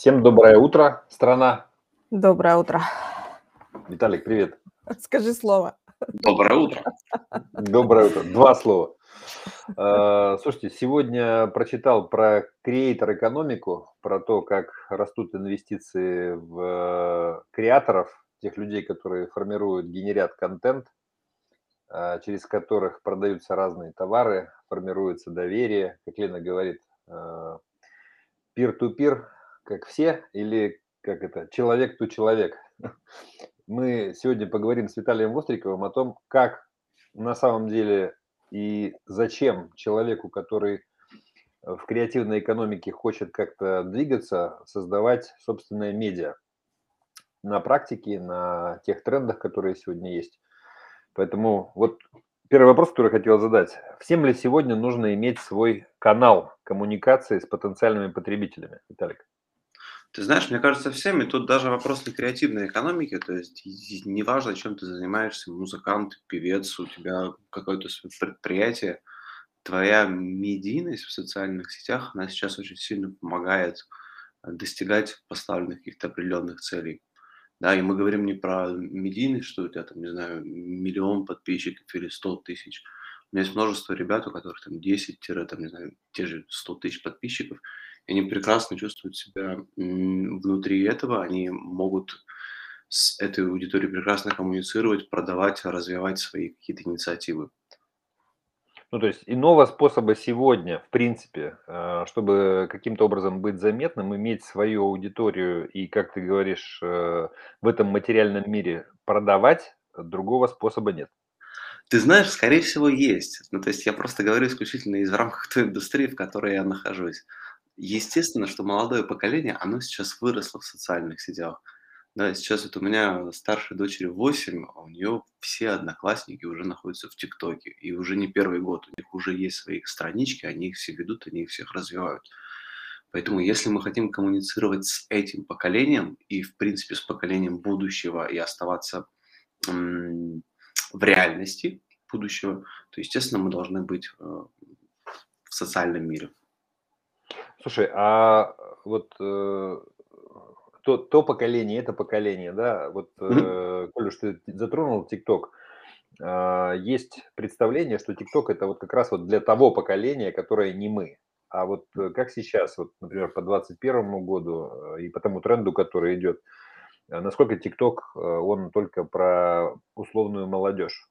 Всем доброе утро, страна. Доброе утро. Виталик, привет. Скажи слово. Доброе утро. Доброе утро. Два слова. Э, Слушайте, сегодня прочитал про креатор-экономику, про то, как растут инвестиции в креаторов, тех людей, которые формируют, генерят контент, э, через которых продаются разные товары, формируется доверие, как Лена говорит, э, peer-to-peer, как все, или как это, человек-то человек. Мы сегодня поговорим с Виталием Востриковым о том, как на самом деле и зачем человеку, который в креативной экономике хочет как-то двигаться, создавать собственное медиа на практике, на тех трендах, которые сегодня есть. Поэтому вот первый вопрос, который хотел задать. Всем ли сегодня нужно иметь свой канал коммуникации с потенциальными потребителями, Виталик? Ты знаешь, мне кажется, всем, и тут даже вопрос не креативной экономики, то есть неважно, чем ты занимаешься, музыкант, певец, у тебя какое-то предприятие, твоя медийность в социальных сетях, она сейчас очень сильно помогает э, достигать поставленных каких-то определенных целей. Да, и мы говорим не про медийность, что у тебя там, не знаю, миллион подписчиков или сто тысяч. У меня есть множество ребят, у которых там 10, там, не знаю, те же 100 тысяч подписчиков, они прекрасно чувствуют себя внутри этого, они могут с этой аудиторией прекрасно коммуницировать, продавать, развивать свои какие-то инициативы. Ну, то есть иного способа сегодня, в принципе, э, чтобы каким-то образом быть заметным, иметь свою аудиторию и, как ты говоришь, э, в этом материальном мире продавать, другого способа нет. Ты знаешь, скорее всего, есть. Ну, то есть я просто говорю исключительно из рамках той индустрии, в которой я нахожусь. Естественно, что молодое поколение, оно сейчас выросло в социальных сетях. Да, сейчас вот у меня старшей дочери 8, а у нее все одноклассники уже находятся в ТикТоке. И уже не первый год, у них уже есть свои странички, они их все ведут, они их всех развивают. Поэтому если мы хотим коммуницировать с этим поколением и, в принципе, с поколением будущего и оставаться м- в реальности будущего, то, естественно, мы должны быть э, в социальном мире. Слушай, а вот э, то, то поколение, это поколение, да, вот, э, Коля, что ты затронул ТикТок, э, есть представление, что ТикТок это вот как раз вот для того поколения, которое не мы. А вот э, как сейчас, вот, например, по 2021 году э, и по тому тренду, который идет, э, насколько ТикТок, он только про условную молодежь?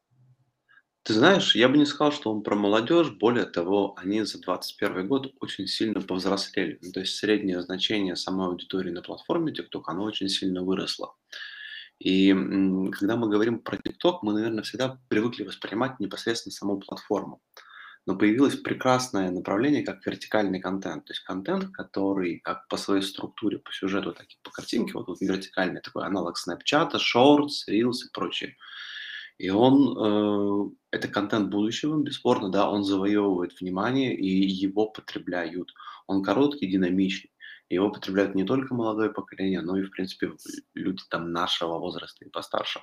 Ты знаешь, я бы не сказал, что он про молодежь. Более того, они за 2021 год очень сильно повзрослели. Ну, то есть среднее значение самой аудитории на платформе TikTok, оно очень сильно выросло. И когда мы говорим про TikTok, мы, наверное, всегда привыкли воспринимать непосредственно саму платформу. Но появилось прекрасное направление, как вертикальный контент. То есть контент, который как по своей структуре, по сюжету, так и по картинке, вот, вот вертикальный такой аналог Snapchat, Shorts, Reels и прочее. И он, э, это контент будущего, бесспорно, да, он завоевывает внимание, и его потребляют. Он короткий, динамичный. Его потребляют не только молодое поколение, но и, в принципе, люди там нашего возраста и постарше.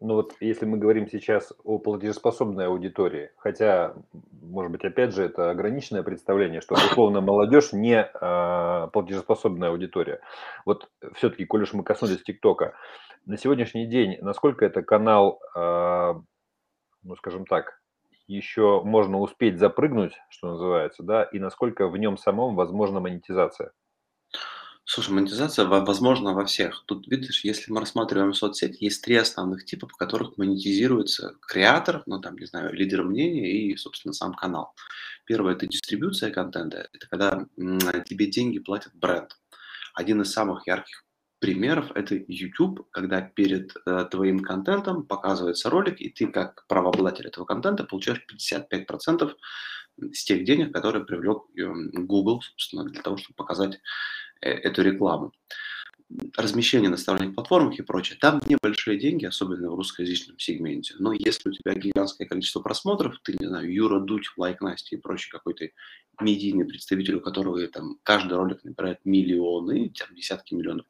Ну вот если мы говорим сейчас о платежеспособной аудитории, хотя, может быть, опять же, это ограниченное представление, что условно молодежь не э, платежеспособная аудитория. Вот все-таки, коль уж мы коснулись ТикТока, на сегодняшний день, насколько это канал, э, ну скажем так, еще можно успеть запрыгнуть, что называется, да, и насколько в нем самом возможна монетизация? Слушай, монетизация возможна во всех. Тут, видишь, если мы рассматриваем соцсеть, есть три основных типа, по которых монетизируется креатор, ну там, не знаю, лидер мнения и, собственно, сам канал. Первое – это дистрибуция контента. Это когда тебе деньги платит бренд. Один из самых ярких примеров – это YouTube, когда перед э, твоим контентом показывается ролик, и ты как правообладатель этого контента получаешь 55% с тех денег, которые привлек э, Google, собственно, для того, чтобы показать эту рекламу. Размещение на сторонних платформах и прочее. Там небольшие деньги, особенно в русскоязычном сегменте. Но если у тебя гигантское количество просмотров, ты, не знаю, Юра Дудь, Лайк Настя и прочий какой-то медийный представитель, у которого там каждый ролик набирает миллионы, там, десятки миллионов,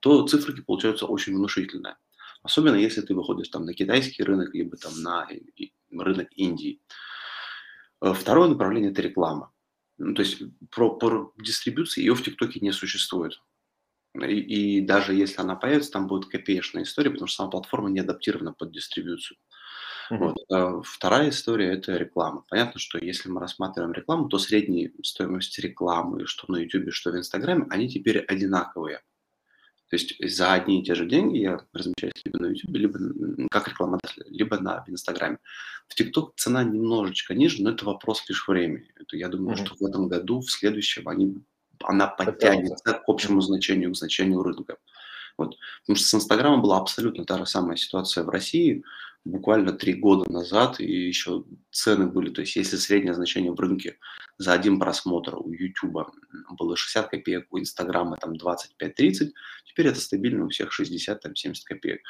то цифры получаются очень внушительные. Особенно если ты выходишь там на китайский рынок, либо там на рынок Индии. Э, второе направление – это реклама. Ну, то есть про, про дистрибуцию ее в ТикТоке не существует. И, и даже если она появится, там будет копеечная история, потому что сама платформа не адаптирована под дистрибуцию. Uh-huh. Вот. А вторая история – это реклама. Понятно, что если мы рассматриваем рекламу, то средние стоимости рекламы, что на YouTube, что в Инстаграме, они теперь одинаковые. То есть за одни и те же деньги я размещаюсь либо на YouTube, либо как рекламодатель, либо на Инстаграме. В TikTok цена немножечко ниже, но это вопрос лишь времени. Это, я думаю, mm-hmm. что в этом году, в следующем они, она подтянется к общему значению, к значению рынка. Вот. Потому что с Инстаграмом была абсолютно та же самая ситуация в России буквально три года назад, и еще цены были, то есть если среднее значение в рынке за один просмотр у YouTube было 60 копеек, у Инстаграма там 25-30, теперь это стабильно у всех 60-70 копеек.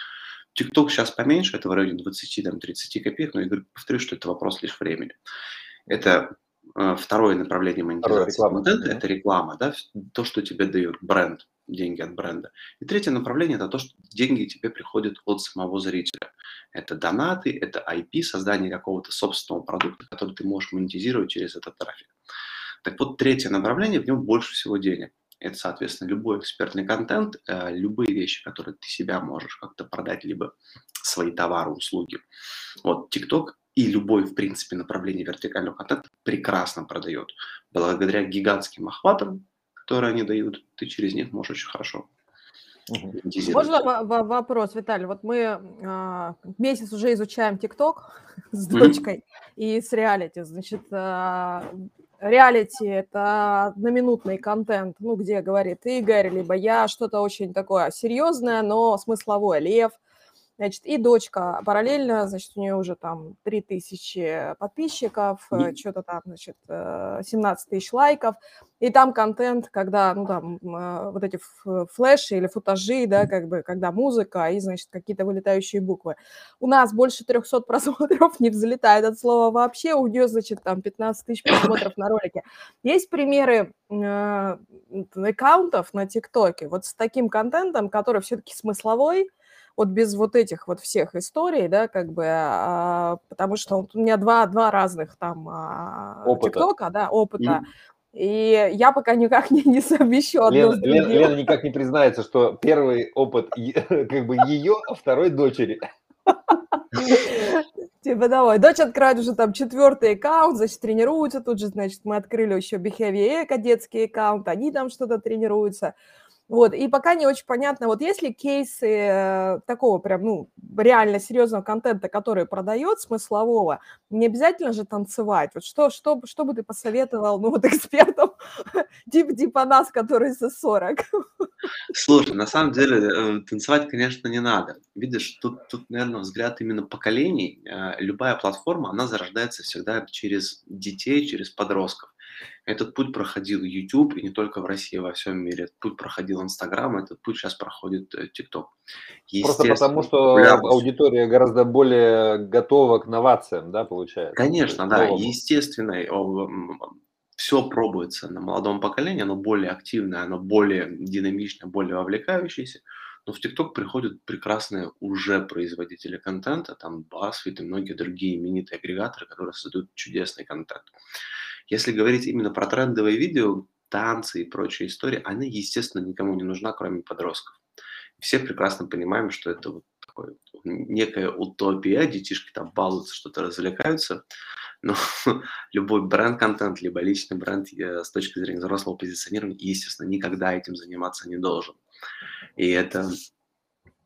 ТикТок сейчас поменьше, это в районе 20-30 копеек, но я говорю, повторюсь, что это вопрос лишь времени. Это э, второе направление монетизации контента, это реклама, да, то, что тебе дает бренд деньги от бренда. И третье направление – это то, что деньги тебе приходят от самого зрителя. Это донаты, это IP, создание какого-то собственного продукта, который ты можешь монетизировать через этот трафик. Так вот, третье направление, в нем больше всего денег. Это, соответственно, любой экспертный контент, э, любые вещи, которые ты себя можешь как-то продать, либо свои товары, услуги. Вот TikTok и любой, в принципе, направление вертикального контента прекрасно продает. Благодаря гигантским охватам, которые они дают, ты через них можешь очень хорошо можно вопрос, Виталий? Вот мы а, месяц уже изучаем ТикТок с дочкой и с реалити. Значит, а, реалити – это одноминутный контент, ну, где говорит Игорь, либо я, что-то очень такое серьезное, но смысловое. Лев – Значит, и дочка параллельно, значит, у нее уже там 3000 подписчиков, mm. что-то там, значит, 17 э, тысяч лайков. И там контент, когда, ну, там, э, вот эти флеши или футажи, да, как бы, когда музыка и, значит, какие-то вылетающие буквы. У нас больше 300 просмотров не взлетает от слова вообще, у нее, значит, там 15 тысяч просмотров на ролике. Есть примеры э, аккаунтов на ТикТоке вот с таким контентом, который все-таки смысловой, вот без вот этих вот всех историй, да, как бы, а, потому что у меня два, два разных там а, опыта. ТикТока, да, опыта. Mm. И я пока никак не, не совмещу одно Лена, Лена, Лена никак не признается, что первый опыт как бы ее, а второй дочери. Типа давай. Дочь открывает уже там четвертый аккаунт, значит, тренируется. Тут же, значит, мы открыли еще Behavior Eco, детский аккаунт, они там что-то тренируются. Вот, и пока не очень понятно, вот есть ли кейсы э, такого прям, ну, реально серьезного контента, который продает, смыслового, не обязательно же танцевать. Вот что, что, что бы ты посоветовал, ну, вот экспертам, типа, типа нас, которые за 40? Слушай, на самом деле э, танцевать, конечно, не надо. Видишь, тут, тут, наверное, взгляд именно поколений. Э, любая платформа, она зарождается всегда через детей, через подростков. Этот путь проходил YouTube, и не только в России, а во всем мире. Этот путь проходил Instagram, этот путь сейчас проходит э, TikTok. Просто потому, что аудитория гораздо более готова к новациям, да, получается? Конечно, да. Естественно, все пробуется на молодом поколении, оно более активное, оно более динамичное, более вовлекающееся. Но в TikTok приходят прекрасные уже производители контента, там BuzzFeed и многие другие именитые агрегаторы, которые создают чудесный контент. Если говорить именно про трендовые видео, танцы и прочие истории, они, естественно, никому не нужна, кроме подростков. Все прекрасно понимаем, что это вот такое, некая утопия, детишки там балуются, что-то развлекаются, но любой бренд-контент, либо личный бренд с точки зрения взрослого позиционирования, естественно, никогда этим заниматься не должен. И это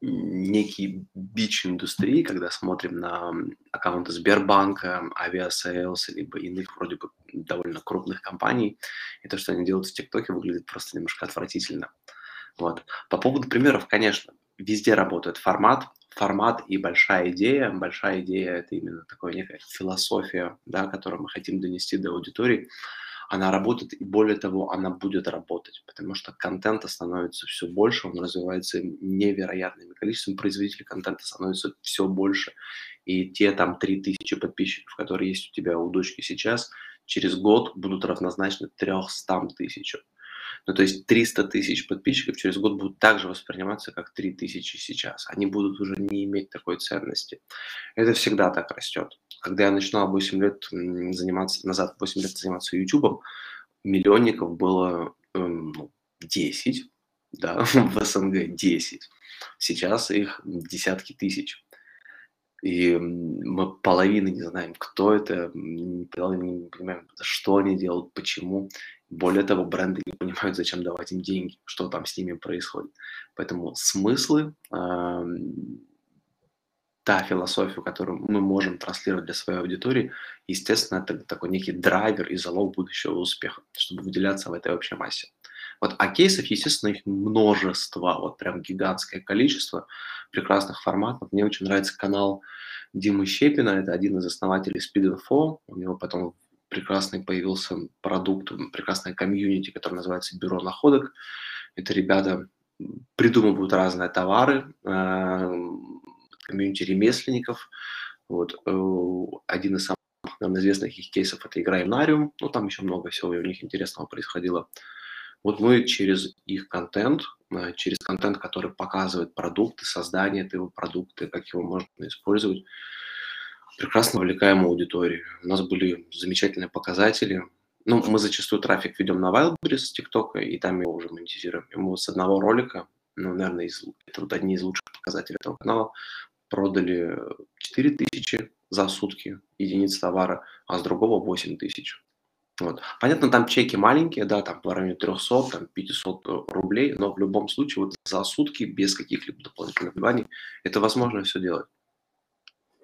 некий бич индустрии, когда смотрим на аккаунты Сбербанка, Aviasales, либо иных вроде бы довольно крупных компаний, и то, что они делают в ТикТоке, выглядит просто немножко отвратительно. Вот. По поводу примеров, конечно, везде работает формат, формат и большая идея. Большая идея – это именно такая некая философия, да, которую мы хотим донести до аудитории она работает, и более того, она будет работать, потому что контента становится все больше, он развивается невероятным количеством, производителей контента становится все больше, и те там 3000 подписчиков, которые есть у тебя у дочки сейчас, через год будут равнозначны 300 тысячам. Ну, то есть 300 тысяч подписчиков через год будут также восприниматься, как 3 тысячи сейчас. Они будут уже не иметь такой ценности. Это всегда так растет. Когда я начинал 8 лет заниматься, назад 8 лет заниматься YouTube, миллионников было эм, ну, 10, да, в СНГ 10. Сейчас их десятки тысяч. И мы половины не знаем, кто это, половины не понимаем, что они делают, почему. Более того, бренды не понимают, зачем давать им деньги, что там с ними происходит. Поэтому смыслы, э, та философия, которую мы можем транслировать для своей аудитории, естественно, это такой некий драйвер и залог будущего успеха, чтобы выделяться в этой общей массе. Вот, а кейсов, естественно, их множество, вот прям гигантское количество прекрасных форматов. Мне очень нравится канал Димы Щепина, это один из основателей Speed Info. У него потом прекрасный появился продукт, прекрасная комьюнити, который называется Бюро находок. Это ребята придумывают разные товары, э, комьюнити ремесленников. Вот. Э, один из самых наверное, известных их кейсов – это игра Инариум. Ну, там еще много всего у них интересного происходило. Вот мы через их контент, э, через контент, который показывает продукты, создание этого продукта, как его можно использовать, прекрасно вовлекаем аудиторию. У нас были замечательные показатели. Ну, мы зачастую трафик ведем на Wildberries с ТикТока, и там его уже монетизируем. И мы с одного ролика, ну, наверное, из, это вот одни из лучших показателей этого канала, продали 4 тысячи за сутки единиц товара, а с другого 8 тысяч. Вот. Понятно, там чеки маленькие, да, там в районе 300, там 500 э, рублей, но в любом случае вот за сутки без каких-либо дополнительных вливаний это возможно все делать.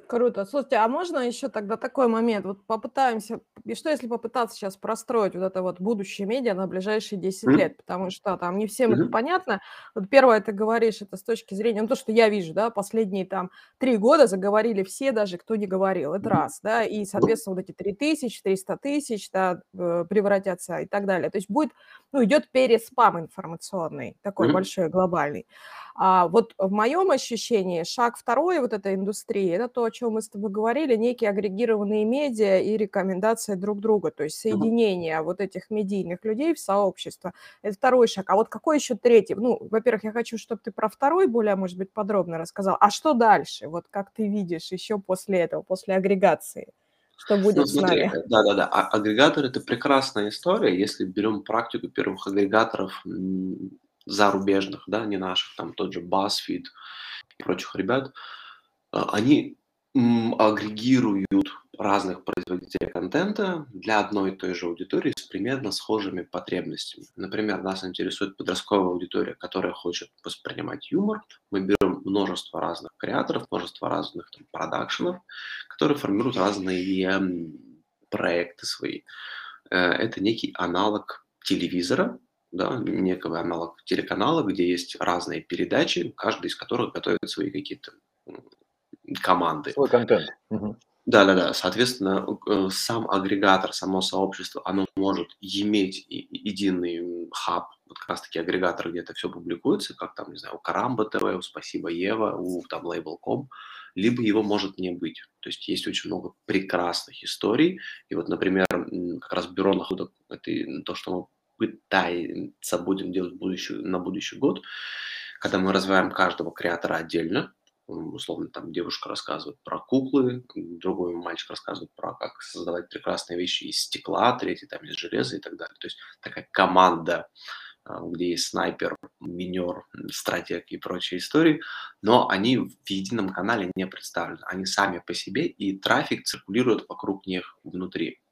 Круто. Слушайте, а можно еще тогда такой момент? Вот попытаемся, и что если попытаться сейчас простроить вот это вот будущее медиа на ближайшие 10 Мгм. лет? Потому что там не всем это Мгм. понятно. Вот первое, ты говоришь, это с точки зрения, ну то, что я вижу, да, последние там три года заговорили все, даже кто не говорил, это Мгм. раз, да, и, соответственно, вот эти 3 тысячи, 300 тысяч, да, э, превратятся и так далее. То есть будет, ну, идет переспам информационный, такой Мгм. большой, глобальный. А вот в моем ощущении шаг второй вот этой индустрии– это то, о чем мы с тобой говорили, некие агрегированные медиа и рекомендации друг друга, то есть соединение вот этих медийных людей в сообщество. Это второй шаг. А вот какой еще третий? Ну, во-первых, я хочу, чтобы ты про второй более, может быть, подробно рассказал. А что дальше? Вот как ты видишь еще после этого, после агрегации? Что Ну, будет с смотри, нами? э, да-да-да, а агрегатор- это прекрасная история, если берем практику первых агрегаторов, зарубежных, да, не наших, там тот же BuzzFeed и прочих ребят. А, они, агрегируют разных производителей контента для одной и той же аудитории с примерно схожими потребностями. Например, нас интересует подростковая аудитория, которая хочет воспринимать юмор. Мы берем множество разных креаторов, множество разных там продакшенов, которые формируют разные, м, проекты свои. Э, это некий аналог телевизора, да, некого аналог телеканала, где есть разные передачи, каждый из которых готовит свои какие-то, команды. Свой контент. Мгм. Да-да-да, соответственно, э, сам агрегатор, само сообщество, оно может иметь единый, хаб, вот как раз таки агрегатор, где это все публикуется, как там, не знаю, у Карамба ТВ, у Спасибо Ева, у там Label.com, либо его может не быть. То есть есть очень много прекрасных историй. И вот, например, как раз бюро находок- это то, что мы пытаемся будем делать в будущем на будущий год, когда мы развиваем каждого креатора отдельно. Условно, там девушка рассказывает про куклы, другой мальчик рассказывает про как создавать прекрасные вещи из стекла, третий там из железа и так далее. То есть такая команда, а, где есть снайпер, минер, стратег и прочие истории, но они в едином канале не представлены. Они сами по себе, и трафик циркулирует вокруг них внутри.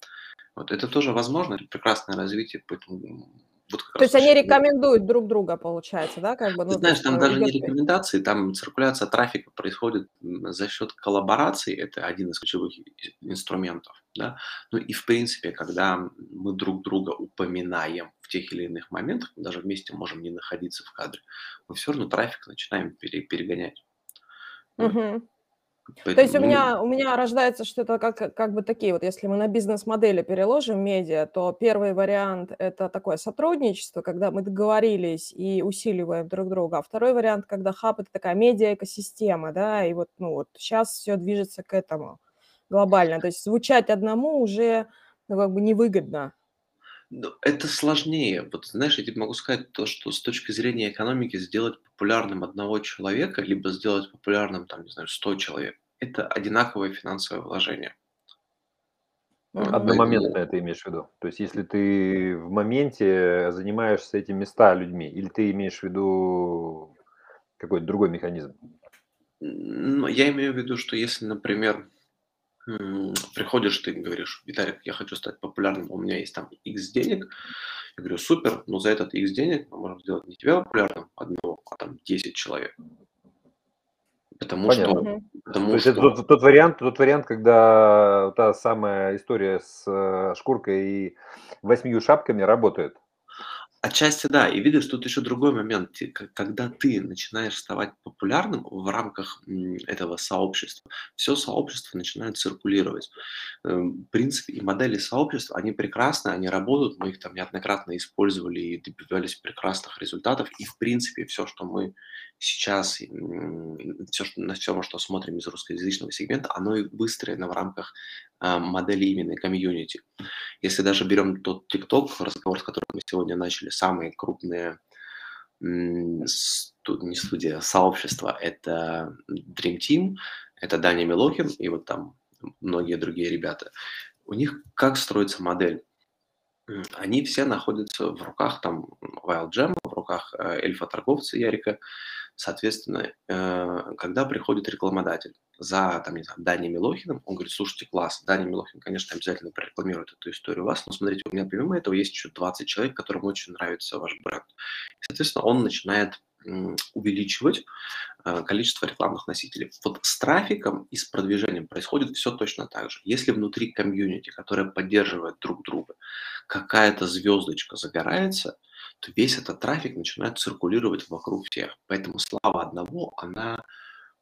Вот это тоже возможно, это прекрасное развитие, поэтому вот То есть они рекомендуют друг друга, получается, да, как бы, Ты ну, то знаешь, там э, даже не рекомендации, там циркуляция трафика происходит за счет коллабораций, это один из ключевых инструментов, да. Ну и в принципе, когда мы друг друга упоминаем в тех или иных моментах, мы даже вместе можем не находиться в кадре, мы все равно трафик начинаем пере- перегонять. Вот. Мгм. То есть Поэтому, у меня, у меня рождается что-то как, как бы такие вот, если мы на бизнес-модели переложим медиа, то первый вариант– это такое сотрудничество, когда мы договорились и усиливаем друг друга, а второй вариант, когда хаб– это такая медиа-экосистема, да, и вот, ну вот сейчас все движется к этому глобально, то есть звучать одному уже, ну, как бы невыгодно. Ну, это сложнее. Вот знаешь, я тебе могу сказать то, что с точки зрения экономики сделать популярным одного человека, либо сделать популярным, там, не знаю, 100 человек, это одинаковое финансовое вложение. Одномоментно это имеешь в виду? То есть если ты в моменте занимаешься этим места людьми, или ты имеешь в виду какой-то другой механизм? Ну, я имею в виду, что если, например, приходишь ты и говоришь: "Виталик, я хочу стать популярным, у меня есть там X денег". Я говорю: "Супер, но за этот X денег мы можем сделать не тебя популярным одного, а там 10 человек". Потому Понятно. что То потому есть это что тот тот вариант тот вариант, когда та самая история с, э, шкуркой и восьмью шапками работает. Отчасти да. И видишь, тут еще другой момент. Когда ты начинаешь вставать популярным в рамках, этого сообщества, все сообщество начинает циркулировать. Эм, принцип и модели сообщества, они прекрасны, они работают, мы их там неоднократно использовали и добивались прекрасных результатов. И в принципе все, что мы сейчас, м, всё, что на всё, что смотрим из русскоязычного сегмента, оно и выстроено в рамках, модели именно комьюнити. Если даже берем тот "Тикток", разговор, с которым мы сегодня начали, самые крупные, м, сту не студия, а сообщества- это Dream Team, это Даня Милохин и вот там многие другие ребята. У них как строится модель? Они все находятся в руках там Wild Jam, в руках, э, эльфа-торговца Ярика. Соответственно, э, когда приходит рекламодатель за, там, не знаю, Даней Милохиным, он говорит: "Слушайте, класс, Даня Милохин, конечно, обязательно прорекламирует эту историю у вас, но смотрите, у меня помимо этого есть еще 20 человек, которым очень нравится ваш бренд". И, соответственно, он начинает, увеличивать, э, количество рекламных носителей. Вот с трафиком и с продвижением происходит все точно так же. Если внутри комьюнити, которое поддерживает друг друга, какая-то звездочка загорается, весь этот трафик начинает циркулировать вокруг всех. Поэтому слава одного, она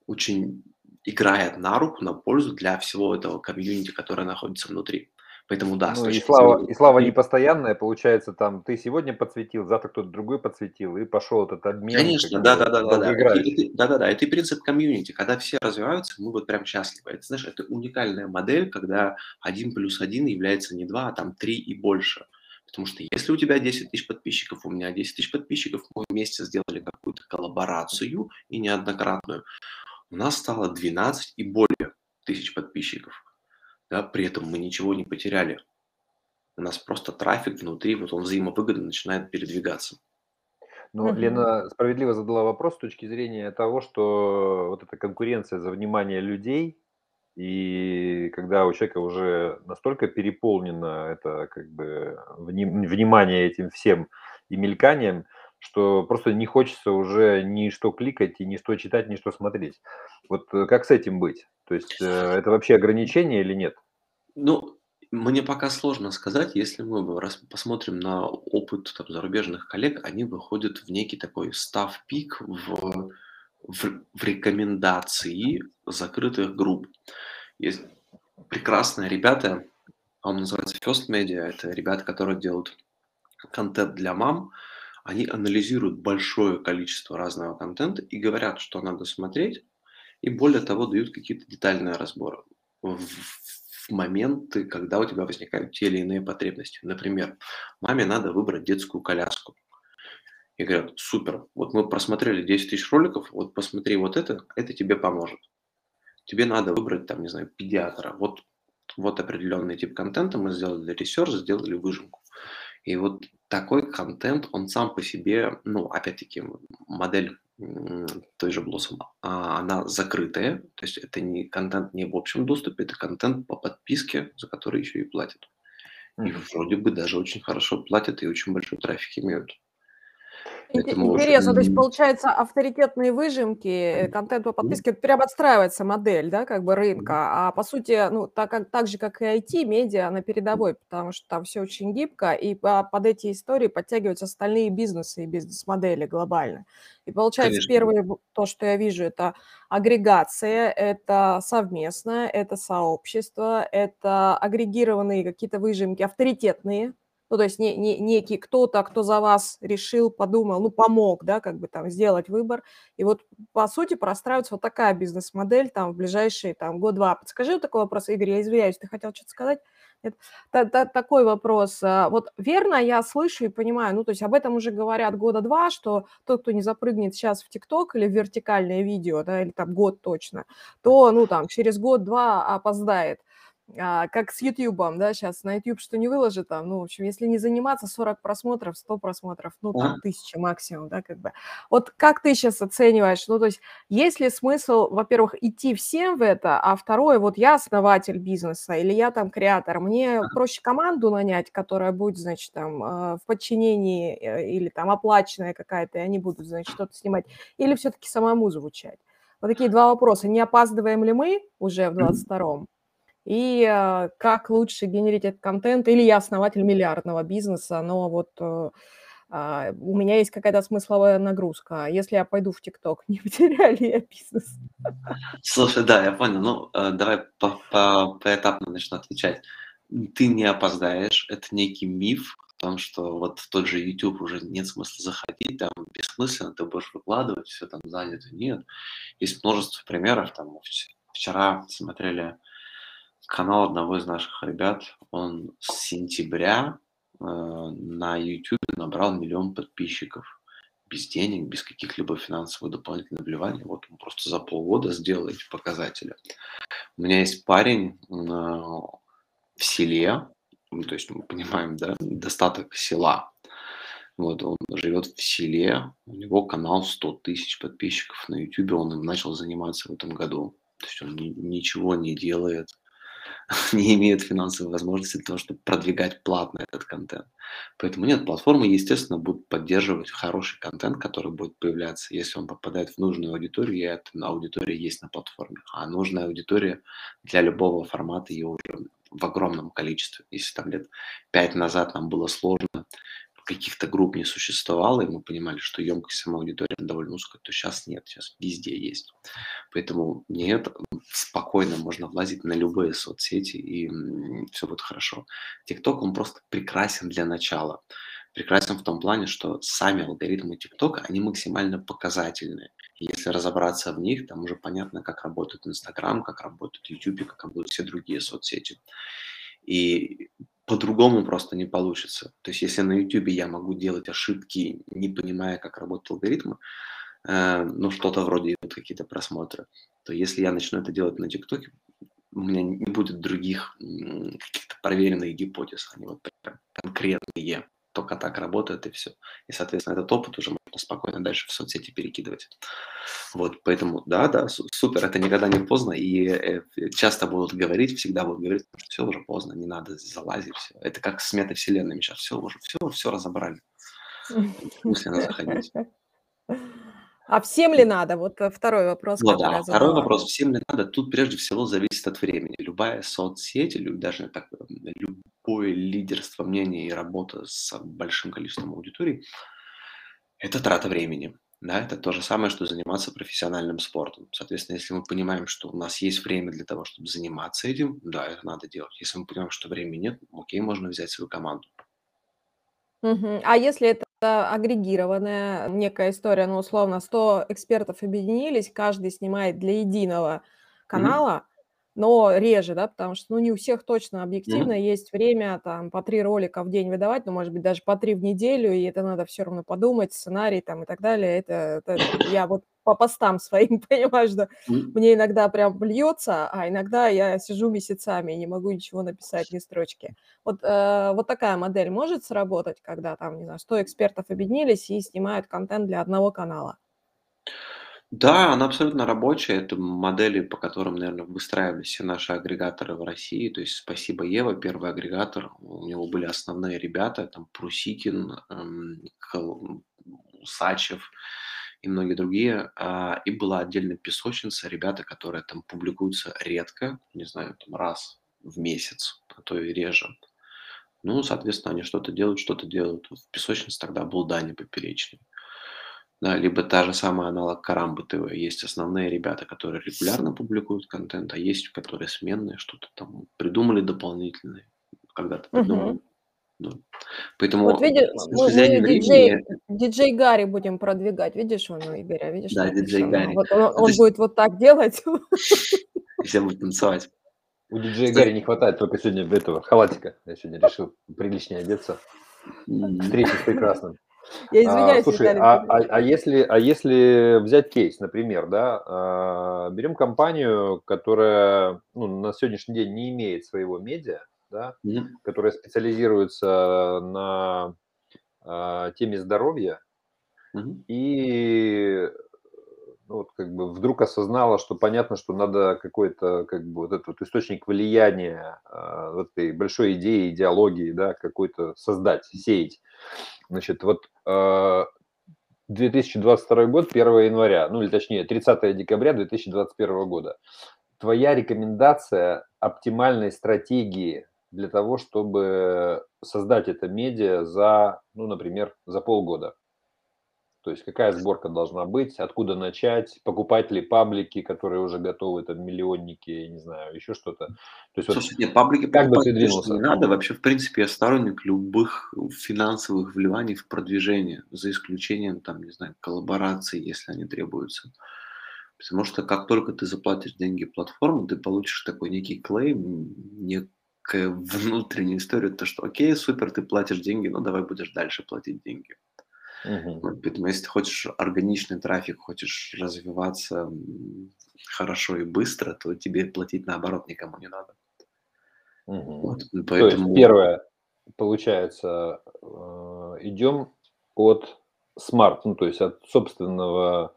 очень играет на руку, на пользу для всего этого комьюнити, которое находится внутри. Поэтому да, Ну и слава зрения и слава непостоянная, получается, там ты сегодня подсветил, завтра кто-то другой подсветил, и пошел этот обмен Конечно, бы да-да-да-да-да. И долгоиграющий. и да-да-да, это и принцип комьюнити. Когда все развиваются, мы вот прям счастливы. Это, знаешь, это уникальная модель, когда один плюс один является не 2, а там 3 и больше. Потому что если у тебя 10 тысяч подписчиков, у меня 10 тысяч подписчиков, мы вместе сделали какую-то коллаборацию и неоднократную, у нас стало 12 и более тысяч подписчиков. Да, при этом мы ничего не потеряли. У нас просто трафик внутри, вот он взаимовыгодно начинает передвигаться. Но Мгм. Лена справедливо задала вопрос с точки зрения того, что вот эта конкуренция за внимание людей, и когда у человека уже настолько переполнено это как бы вним внимание этим всем и мельканием, что просто не хочется уже ни что кликать, и ни что читать, ни что смотреть. Вот, э, как с этим быть? То есть, э, это вообще ограничение или нет? Ну, мне пока сложно сказать, если мы посмотрим на опыт там зарубежных коллег, они выходят в некий такой став-пик в в в рекомендации закрытых групп. Есть прекрасные ребята, он называется First Media, это ребята, которые делают контент для мам. Они анализируют большое количество разного контента и говорят, что надо смотреть, и более того, дают какие-то детальные разборы в моменты, когда у тебя возникают те или иные потребности. Например, маме надо выбрать детскую коляску. И говорят: "Супер, вот мы просмотрели 10 тысяч роликов, вот посмотри вот это, это тебе поможет. Тебе надо выбрать там, не знаю, педиатра. Вот вот определенный тип контента, мы сделали research, сделали выжимку". И вот такой контент, он сам по себе, ну, опять-таки, модель, той же Blossom, а, она закрытая, то есть это не контент не в общем доступе, это контент по подписке, за который еще и платят. И вроде бы даже очень хорошо платят и очень большой трафик имеют. Поэтому, интересно, то есть получается авторитетные выжимки, э, контент по подписке, прям отстраивается модель, да, как бы рынка. А по сути, ну, так как так же, как и IT, медиа на передовой, потому что там все очень гибко, и по под эти истории подтягиваются остальные бизнесы и бизнес-модели глобально. И получается, Конечно. первое, то, что я вижу, это агрегация, это совместное, это сообщество, это агрегированные какие-то выжимки авторитетные. Ну, то есть не не некий кто-то, кто за вас решил, подумал, ну, помог, да, как бы там сделать выбор. И вот, по сути, простраивается вот такая бизнес-модель там в ближайшие там год-два. Подскажи вот такой вопрос, Игорь, я извиняюсь, ты хотел что-то сказать? Нет? Та та такой вопрос. А, вот верно я слышу и понимаю, ну, то есть об этом уже говорят года 2, что тот, кто не запрыгнет сейчас в "Тикток" или в вертикальное видео, да, или там год точно, то, ну, там через год-два опоздает. А, как с Ютьюбом, да, сейчас на YouTube что не выложит, там, ну, в общем, если не заниматься, 40 просмотров, 100 просмотров, ну, там, тысяча максимум, да, как бы. Вот как ты сейчас оцениваешь, ну, то есть есть ли смысл, во-первых, идти всем в это, а второе, вот я основатель бизнеса или я там креатор, мне проще команду нанять, которая будет, значит, там, а, в подчинении э, или там оплаченная какая-то, и они будут, значит, что-то снимать, или все-таки самому звучать? Вот такие два вопроса. Не опаздываем ли мы уже в 22-м? И э, как лучше генерить этот контент? Или я основатель миллиардного бизнеса, но вот э, э, у меня есть какая-то смысловая нагрузка. Если я пойду в ТикТок, не потеряю ли я бизнес? Слушай, да, я понял. Ну, э, давай по по поэтапно начну отвечать. Ты не опоздаешь, это некий миф, том, что вот в тот же YouTube уже нет смысла заходить, там бессмысленно, ты будешь выкладывать, все там занято. Нет. Есть множество примеров. Там вчера смотрели канал одного из наших ребят, он с сентября э, на YouTube набрал миллион подписчиков без денег, без каких-либо финансовых дополнительных вливаний. Вот он просто за полгода сделал эти показатели. У меня есть парень э, в селе, ну, то есть мы понимаем, да, достаток села. Вот он живет в селе, у него канал 100 тысяч подписчиков на YouTube, он им начал заниматься в этом году. То есть он ни, ничего не делает, не имеют финансовой возможности для того, чтобы продвигать платно этот контент. Поэтому нет, платформы, естественно, будут поддерживать хороший контент, который будет появляться, если он попадает в нужную аудиторию, и эта аудитория есть на платформе. А нужная аудитория для любого формата ее уже в огромном количестве. Если там лет пять назад нам было сложно каких-то групп не существовало, и мы понимали, что емкость самой аудитории довольно узкая, то сейчас нет, сейчас везде есть. Поэтому нет, спокойно можно влазить на любые соцсети, и все будет хорошо. ТикТок, он просто прекрасен для начала. Прекрасен в том плане, что сами алгоритмы ТикТока, они максимально показательные. если разобраться в них, там уже понятно, как работает Инстаграм, как работает YouTube, как работают все другие соцсети. И по-другому просто не получится. То есть если на YouTube я могу делать ошибки, не понимая, как работают алгоритмы, э, ну что-то вроде вот какие-то просмотры, то если я начну это делать на TikTok, у меня не будет других каких-то проверенных гипотез, они вот конкретные только так работает и все. И, соответственно, этот опыт уже можно спокойно дальше в соцсети перекидывать. Вот, поэтому, да, да, супер, это никогда не поздно, и э, часто будут говорить, всегда будут говорить, что все уже поздно, не надо залазить, все. Это как с метавселенными сейчас, все уже, все, все разобрали. Мысленно заходить. А всем ли надо? Вот э, второй вопрос. Вот, да. Второй вопрос. Всем ли надо? Тут прежде всего зависит от времени. Любая соцсеть, или даже так, любое лидерство мнения и работа с большим количеством аудиторий – это трата времени. Да, это то же самое, что заниматься профессиональным спортом. Соответственно, если мы понимаем, что у нас есть время для того, чтобы заниматься этим, да, это надо делать. Если мы понимаем, что времени нет, окей, можно взять свою команду. Мгм. А если это агрегированная некая история, ну, условно, 100 экспертов объединились, каждый снимает для единого канала, но реже, да, потому что, ну, не у всех точно объективно Мгм. есть время там по 3 ролика в день выдавать, ну, может быть, даже по 3 в неделю, и это надо все равно подумать, сценарий там и так далее. Это это я вот по постам своим понимаю, что М. мне иногда прям льется, а иногда я сижу месяцами и не могу ничего написать, ни строчки. Вот, э, вот такая модель может сработать, когда там, не знаю, 100 экспертов объединились и снимают контент для одного канала? Да, она абсолютно рабочая. Это модели, по которым, наверное, выстраивались все наши агрегаторы в России. То есть спасибо Ева, первый агрегатор. У него были основные ребята, там Прусикин, эм, Усачев и многие другие. А, и была отдельно песочница, ребята, которые там публикуются редко, не знаю, там раз в месяц, а то и реже. Ну, соответственно, они что-то делают, что-то делают. В песочнице тогда был Даня Поперечный да, либо та же самая аналог Карамбы ТВ. Есть основные ребята, которые регулярно публикуют контент, а есть, которые сменные, что-то там придумали дополнительное, когда-то придумали. Угу. Да. Поэтому вот видишь, мы, мы диджей, диджей Гарри будем продвигать. Видишь, он у Игоря, видишь? Да, диджей Гарри. Вот он, он есть... будет вот так делать. Все будут танцевать. У диджея Гарри не хватает только сегодня этого халатика. Я сегодня решил приличнее одеться. Встречи с прекрасным. Я извиняюсь, а, слушай, а, а, а, если, а если взять кейс, например, да, а, берем компанию, которая ну, на сегодняшний день не имеет своего медиа, да, mm-hmm. которая специализируется на а, теме здоровья, mm-hmm. и ну, вот как бы вдруг осознала, что понятно, что надо какой-то как бы вот этот вот источник влияния э, этой большой идеи, идеологии, да, какой-то создать, сеять. Значит, вот э, 2022 год, 1 января, ну или точнее 30 декабря 2021 года. Твоя рекомендация оптимальной стратегии для того, чтобы создать это медиа за, ну, например, за полгода? То есть какая сборка должна быть, откуда начать, покупать ли паблики, которые уже готовы, там, миллионники, не знаю, еще что-то. То есть, Слушай, вот, паблики как бы ты двинулся? Не надо, вообще, в принципе, я сторонник любых финансовых вливаний в продвижение, за исключением, там, не знаю, коллабораций, если они требуются. Потому что как только ты заплатишь деньги платформе, ты получишь такой некий клейм, некую внутреннюю историю, то что окей, супер, ты платишь деньги, но давай будешь дальше платить деньги. Угу. Поэтому если ты хочешь органичный трафик, хочешь развиваться хорошо и быстро, то тебе платить наоборот никому не надо. Угу. Вот, поэтому... То есть первое, получается, э, идем от смарт, ну то есть от собственного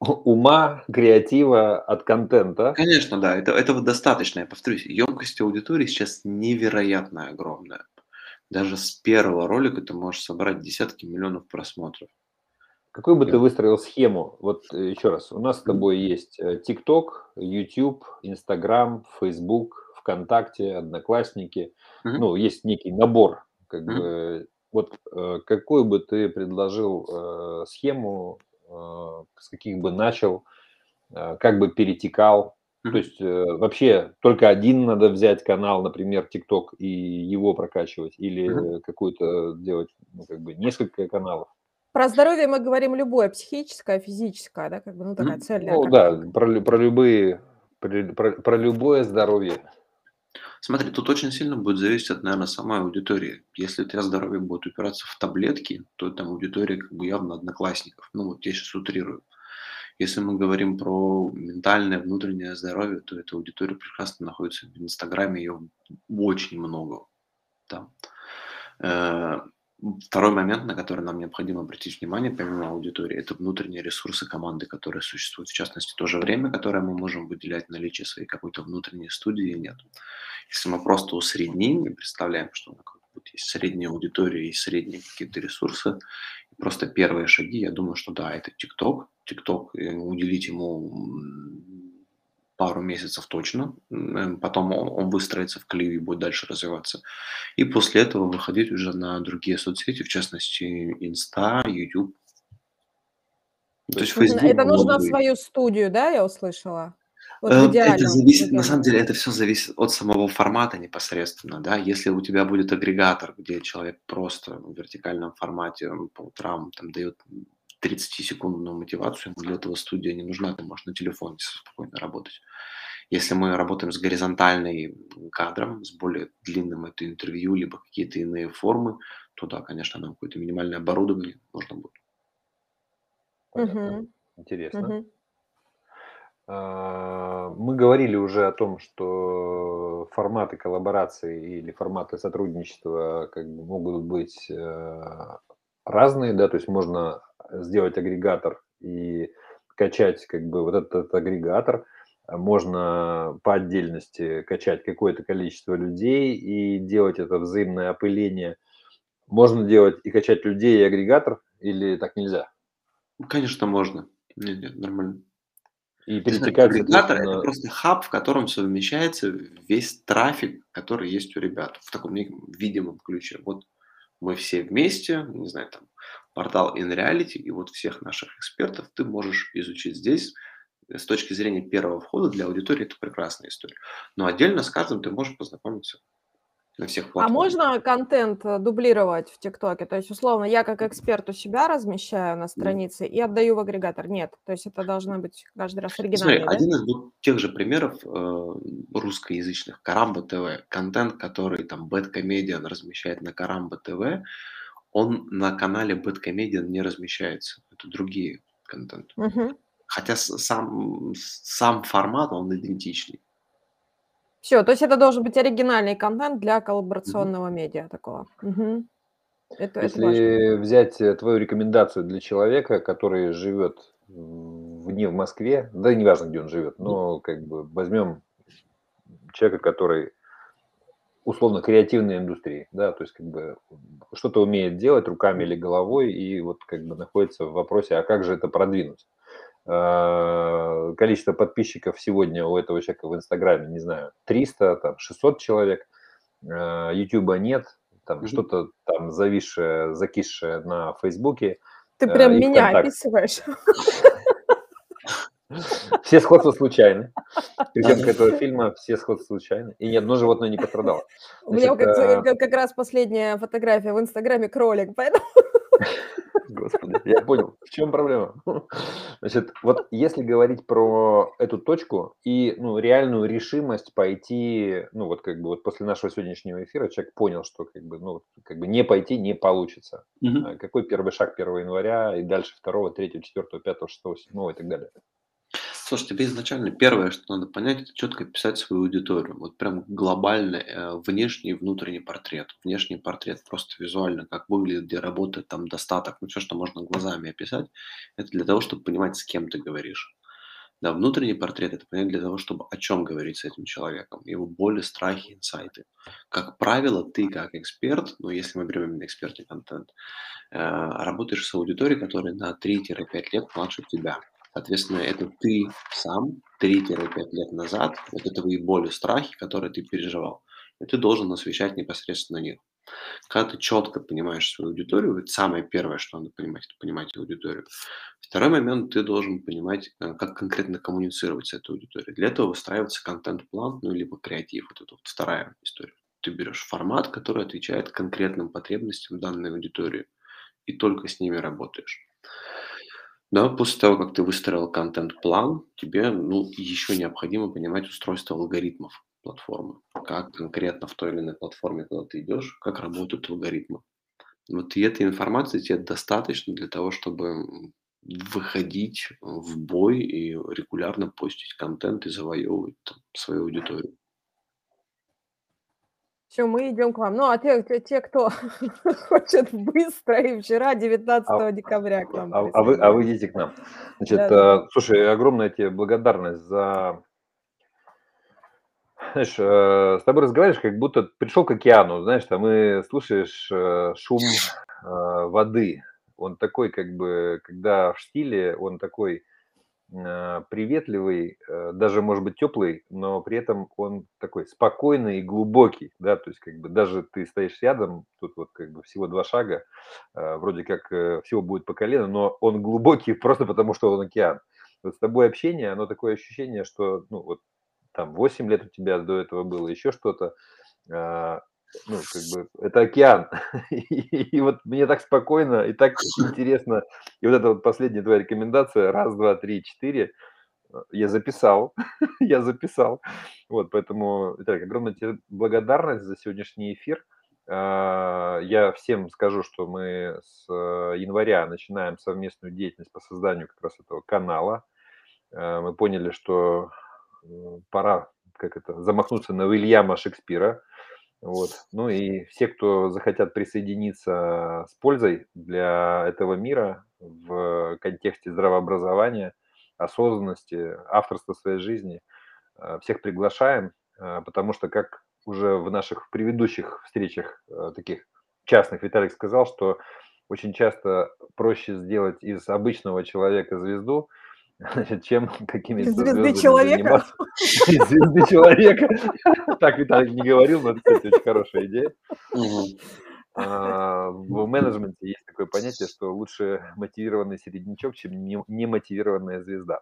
ума, креатива, от контента. Конечно, да, это, этого достаточно. Я повторюсь, емкость аудитории сейчас невероятно огромная. Даже с первого ролика ты можешь собрать десятки миллионов просмотров. Какой бы ты выстроил схему? Вот э, еще раз, у нас с тобой есть э, TikTok, YouTube, Instagram, Facebook, ВКонтакте, Одноклассники. Mm-hmm. Ну, есть некий набор. Как mm-hmm. бы, вот э, какую бы ты предложил э, схему, с каких бы начал, э, как бы перетекал то есть э, вообще только один надо взять канал, например, ТикТок и его прокачивать, или какую-то делать, ну, как бы несколько каналов. Про здоровье мы говорим любое, психическое, физическое, да, как бы, ну, такая цельная. Ну, да, про, про любые, про, про, про любое здоровье. Смотри, тут очень сильно будет зависеть от, наверное, самой аудитории. Если тебя здоровье будет упираться в таблетки, то там аудитория как бы явно одноклассников. Ну, вот я сейчас утрирую. Если мы говорим про ментальное, внутреннее здоровье, то эта аудитория прекрасно находится в Инстаграме, ее очень много там. Второй момент, на который нам необходимо обратить внимание, помимо аудитории, это внутренние ресурсы команды, которые существуют. В частности, то же время, которое мы можем выделять наличие своей какой-то внутренней студии, нет. Если мы просто усредним и представляем, что вот есть средняя аудитория и средние какие-то ресурсы, просто первые шаги, я думаю, что да, это ТикТок. ТикТок, э, уделить ему пару месяцев точно, потом он, он выстроится в колею и будет дальше развиваться. И после этого выходить уже на другие соцсети, в частности, Инста, YouTube. То есть Facebook, это нужно в свою студию, да, я услышала? Вот э, это зависит, на самом деле, это все зависит от самого формата непосредственно, да. Если у тебя будет агрегатор, где человек просто в вертикальном формате по утрам там дает 30-секундную мотивацию, ему для этого студия не нужна, ты можешь на телефоне спокойно работать. Если мы работаем с горизонтальным кадром, с более длинным это интервью, либо какие-то иные формы, то да, конечно, нам какое-то минимальное оборудование нужно будет. Угу. Интересно. Угу. Мы говорили уже о том, что форматы коллаборации или форматы сотрудничества как бы могут быть э, разные, да, то есть можно сделать агрегатор и качать как бы вот этот агрегатор, можно по отдельности качать какое-то количество людей и делать это взаимное опыление. Можно делать и качать людей и агрегатор, или так нельзя? Конечно, можно. Нет, нет, нормально. И перетекать, Агрегатор – это просто хаб, в котором совмещается весь трафик, который есть у ребят в таком видимом ключе. Вот мы все вместе, не знаю, там, портал InReality, и вот всех наших экспертов ты можешь изучить здесь. С точки зрения первого входа для аудитории это прекрасная история. Но отдельно с каждым ты можешь познакомиться на всех а платформах. А можно контент э, дублировать в ТикТоке? То есть, условно, я как эксперт у себя размещаю на странице и отдаю в агрегатор? Нет. То есть это должно быть каждый раз оригинально. Смотри, да? один из тех же примеров э, русскоязычных Карамба ТВ. Контент, который там Бэткомедиан размещает на Карамба ТВ, он на канале Bad не размещается. Это другие контент. Угу. Хотя сам, сам формат, он идентичный. Все, то есть это должен быть оригинальный контент для коллаборационного угу. медиа такого. Угу. Это, Если это взять э, твою рекомендацию для человека, который живет не в Москве, да неважно, где он живет, но как бы возьмем человека, который условно креативной индустрии, да, то есть как бы что-то умеет делать руками или головой и вот как бы находится в вопросе, а как же это продвинуть? А, количество подписчиков сегодня у этого человека в Инстаграме, не знаю, 300, там, 600 человек, а, Ютуба нет, там mm-hmm. что-то там зависшее, закисшее на Фейсбуке. Ты прям меня описываешь. Все сходства случайны. Причем к этого фильма все сходства случайны. И ни одно животное не пострадало. У меня как, э, как раз последняя фотография в Инстаграме кролик, поэтому... Господи, я понял, в чем проблема. Значит, вот если говорить про эту точку и ну, реальную решимость пойти, ну вот как бы вот после нашего сегодняшнего эфира человек понял, что как бы, ну, как бы не пойти не получится. Угу. Какой первый шаг 1 января и дальше 2, 3, 4, 5, 6, 7 и так далее? Слушай, тебе изначально первое, что надо понять, это четко писать свою аудиторию. Вот прям глобальный э, внешний и внутренний портрет. Внешний портрет просто визуально, как выглядит, где работает там достаток, ну все, что можно глазами описать, это для того, чтобы понимать, с кем ты говоришь. Да, внутренний портрет – это понять для того, чтобы о чем говорить с этим человеком, его боли, страхи, инсайты. Как правило, ты как эксперт, ну, если мы берем именно экспертный контент, э, работаешь с аудиторией, которая на 3-5 лет младше тебя. Соответственно, это ты сам 3-5 лет назад, вот это твои боли, страхи, которые ты переживал, и ты должен освещать непосредственно них. Когда ты четко понимаешь свою аудиторию, это самое первое, что надо понимать, это понимать аудиторию. Второй момент, ты должен понимать, э, как конкретно коммуницировать с этой аудиторией. Для этого выстраивается контент-план, ну, либо креатив. Вот это вот вторая история. Ты берешь формат, который отвечает конкретным потребностям данной аудитории, и только с ними работаешь. Да, после того, как ты выстроил контент-план, тебе ну, еще необходимо понимать устройство алгоритмов платформы. Как конкретно в той или иной платформе, куда ты идешь, как работают алгоритмы. Вот и этой информации тебе достаточно для того, чтобы выходить в бой и регулярно постить контент и завоевывать там, свою аудиторию. Все, мы идем к вам. Ну, а те, те кто хочет быстро, и вчера, 19 а, декабря к нам. А, а, вы, а вы идите к нам. Значит, да, э, слушай, огромная тебе благодарность за... Знаешь, э, с тобой разговариваешь, как будто пришел к океану, знаешь, там и слушаешь э, шум воды. Он такой, как бы, когда в стиле, он такой приветливый, э, даже, может быть, теплый, но при этом он такой спокойный и глубокий, да, то есть как бы даже ты стоишь рядом, тут вот как бы всего два шага, э, вроде как всего будет по колено, но он глубокий просто потому, что он океан. Вот с тобой общение, оно такое ощущение, что, ну, вот там 8 лет у тебя до этого было, еще что-то, ну, как бы, это океан. И, вот мне так спокойно и так интересно. И вот это вот последняя твоя рекомендация, раз, два, три, четыре, э, я записал, я записал. Вот, поэтому, Виталик, огромная тебе благодарность за сегодняшний эфир. А, я всем скажу, что мы с э, января начинаем совместную деятельность по созданию как раз этого канала. А, мы поняли, что пора как это, замахнуться на Уильяма Шекспира, вот. Ну и все, кто захотят присоединиться с пользой для этого мира в контексте здравообразования, осознанности, авторства своей жизни, э, всех приглашаем, э, потому что, как уже в наших предыдущих встречах э, таких частных Виталик сказал, что очень часто проще сделать из обычного человека звезду, Значит, чем какими-то Звезды человека? Звезды человека. Так Виталий не говорил, но это, кстати, очень хорошая идея. А, в менеджменте есть такое понятие, что лучше мотивированный середнячок, чем немотивированная звезда.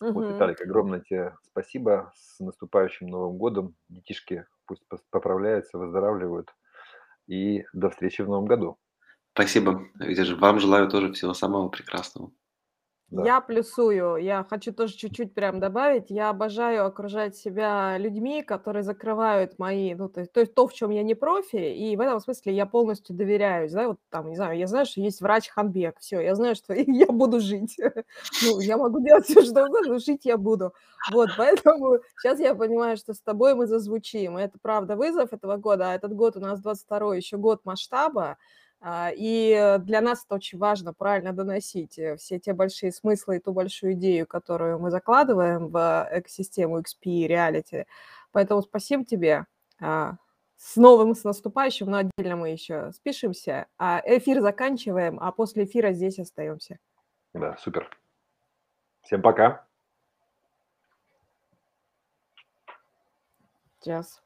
Вот, Виталик, огромное тебе спасибо. С наступающим Новым годом. Детишки пусть поправляются, выздоравливают. И до встречи в Новом году. Спасибо. Вам желаю тоже всего самого прекрасного. Да. Я плюсую. Я хочу тоже чуть-чуть прям добавить. Я обожаю окружать себя людьми, которые закрывают мои, ну, то то, есть то, в чем я не профи, и в этом смысле я полностью доверяюсь, да, вот там, не знаю, я знаю, что есть врач Ханбек, все, я знаю, что я буду жить. Ну, я могу делать все, что угодно, но жить я буду. Вот, поэтому сейчас я понимаю, что с тобой мы зазвучим. Это, правда, вызов этого года, а этот год у нас 22 еще год масштаба, и для нас это очень важно правильно доносить э, все те большие смыслы и ту большую идею, которую мы закладываем в экосистему XP и Reality. Поэтому спасибо тебе. А, с новым, с наступающим, но отдельно мы еще спишемся. А эфир заканчиваем, а после эфира здесь остаемся. Да, супер. Всем пока. Сейчас.